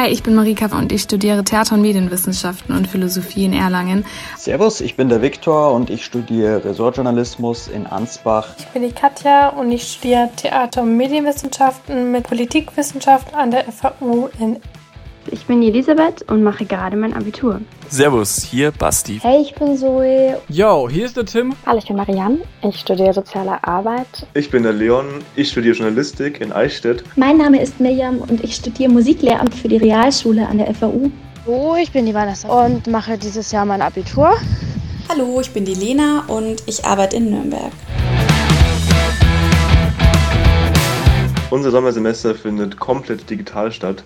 Hi, ich bin Marika und ich studiere Theater- und Medienwissenschaften und Philosophie in Erlangen. Servus, ich bin der Viktor und ich studiere Ressortjournalismus in Ansbach. Ich bin die Katja und ich studiere Theater- und Medienwissenschaften mit Politikwissenschaft an der FAU in ich bin Elisabeth und mache gerade mein Abitur. Servus, hier Basti. Hey, ich bin Zoe. Yo, hier ist der Tim. Hallo, ich bin Marianne. Ich studiere soziale Arbeit. Ich bin der Leon. Ich studiere Journalistik in Eichstätt. Mein Name ist Mirjam und ich studiere Musiklehramt für die Realschule an der FAU. Oh, ich bin die Vanessa und mache dieses Jahr mein Abitur. Hallo, ich bin die Lena und ich arbeite in Nürnberg. Unser Sommersemester findet komplett digital statt.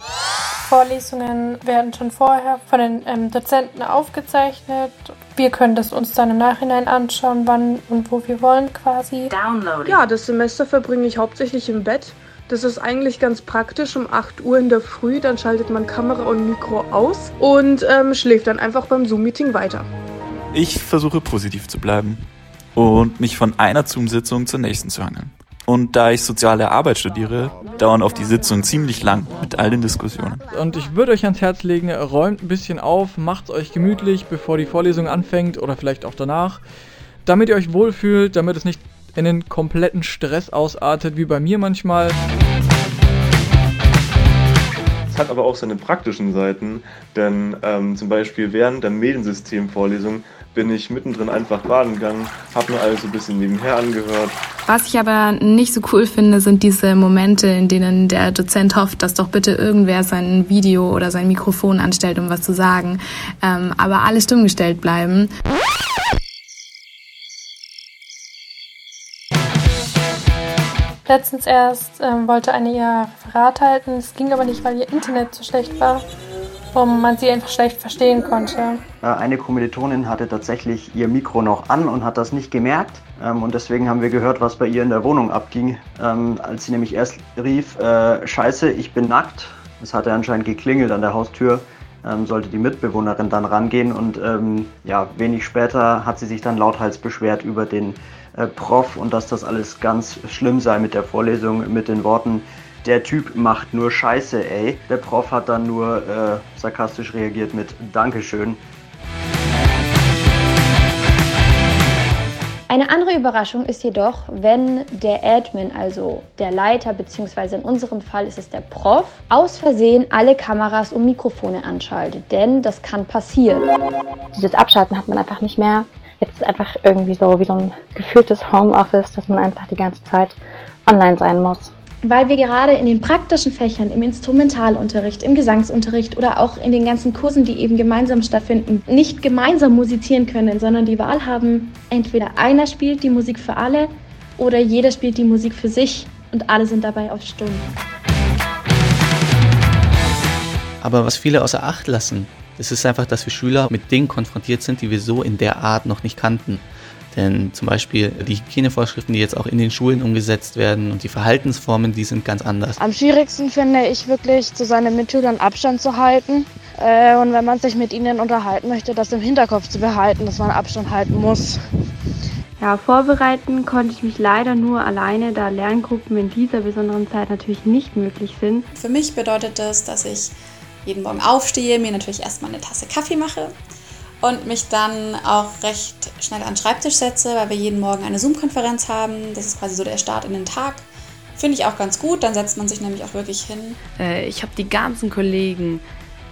Vorlesungen werden schon vorher von den ähm, Dozenten aufgezeichnet. Wir können das uns dann im Nachhinein anschauen, wann und wo wir wollen quasi. Downloading. Ja, das Semester verbringe ich hauptsächlich im Bett. Das ist eigentlich ganz praktisch um 8 Uhr in der Früh. Dann schaltet man Kamera und Mikro aus und ähm, schläft dann einfach beim Zoom-Meeting weiter. Ich versuche positiv zu bleiben und mich von einer Zoom-Sitzung zur nächsten zu hangeln. Und da ich soziale Arbeit studiere, dauern auf die Sitzungen ziemlich lang mit all den Diskussionen. Und ich würde euch ans Herz legen, räumt ein bisschen auf, macht es euch gemütlich, bevor die Vorlesung anfängt oder vielleicht auch danach, damit ihr euch wohlfühlt, damit es nicht in den kompletten Stress ausartet, wie bei mir manchmal. Es hat aber auch seine praktischen Seiten, denn ähm, zum Beispiel während der Mediensystemvorlesung bin ich mittendrin einfach baden gegangen, habe mir alles so ein bisschen nebenher angehört. Was ich aber nicht so cool finde, sind diese Momente, in denen der Dozent hofft, dass doch bitte irgendwer sein Video oder sein Mikrofon anstellt, um was zu sagen, ähm, aber alle stumm gestellt bleiben. Letztens erst ähm, wollte eine ihr Referat halten, es ging aber nicht, weil ihr Internet zu schlecht war wo man sie einfach schlecht verstehen konnte. Eine Kommilitonin hatte tatsächlich ihr Mikro noch an und hat das nicht gemerkt. Ähm, und deswegen haben wir gehört, was bei ihr in der Wohnung abging, ähm, als sie nämlich erst rief, äh, scheiße, ich bin nackt. Es hatte anscheinend geklingelt an der Haustür. Ähm, sollte die Mitbewohnerin dann rangehen und ähm, ja, wenig später hat sie sich dann lauthals beschwert über den äh, Prof und dass das alles ganz schlimm sei mit der Vorlesung mit den Worten, der Typ macht nur Scheiße, ey. Der Prof hat dann nur äh, sarkastisch reagiert mit Dankeschön. Eine andere Überraschung ist jedoch, wenn der Admin, also der Leiter, beziehungsweise in unserem Fall ist es der Prof, aus Versehen alle Kameras und Mikrofone anschaltet. Denn das kann passieren. Dieses Abschalten hat man einfach nicht mehr. Jetzt ist einfach irgendwie so wie so ein gefühltes Homeoffice, dass man einfach die ganze Zeit online sein muss weil wir gerade in den praktischen Fächern, im Instrumentalunterricht, im Gesangsunterricht oder auch in den ganzen Kursen, die eben gemeinsam stattfinden, nicht gemeinsam musizieren können, sondern die Wahl haben, entweder einer spielt die Musik für alle oder jeder spielt die Musik für sich und alle sind dabei auf Stunden. Aber was viele außer Acht lassen, das ist einfach, dass wir Schüler mit Dingen konfrontiert sind, die wir so in der Art noch nicht kannten. Denn zum Beispiel die Hygienevorschriften, die jetzt auch in den Schulen umgesetzt werden und die Verhaltensformen, die sind ganz anders. Am schwierigsten finde ich wirklich, zu seinen Mitschülern Abstand zu halten. Äh, und wenn man sich mit ihnen unterhalten möchte, das im Hinterkopf zu behalten, dass man Abstand halten muss. Ja, vorbereiten konnte ich mich leider nur alleine, da Lerngruppen in dieser besonderen Zeit natürlich nicht möglich sind. Für mich bedeutet das, dass ich jeden Morgen aufstehe, mir natürlich erstmal eine Tasse Kaffee mache, und mich dann auch recht schnell an den Schreibtisch setze, weil wir jeden Morgen eine Zoom-Konferenz haben. Das ist quasi so der Start in den Tag. Finde ich auch ganz gut, dann setzt man sich nämlich auch wirklich hin. Äh, ich habe die ganzen Kollegen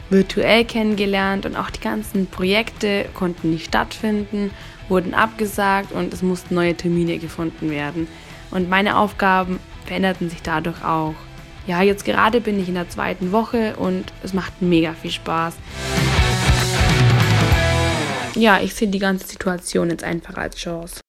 virtuell kennengelernt und auch die ganzen Projekte konnten nicht stattfinden, wurden abgesagt und es mussten neue Termine gefunden werden. Und meine Aufgaben veränderten sich dadurch auch. Ja, jetzt gerade bin ich in der zweiten Woche und es macht mega viel Spaß ja, ich sehe die ganze Situation jetzt einfach als Chance.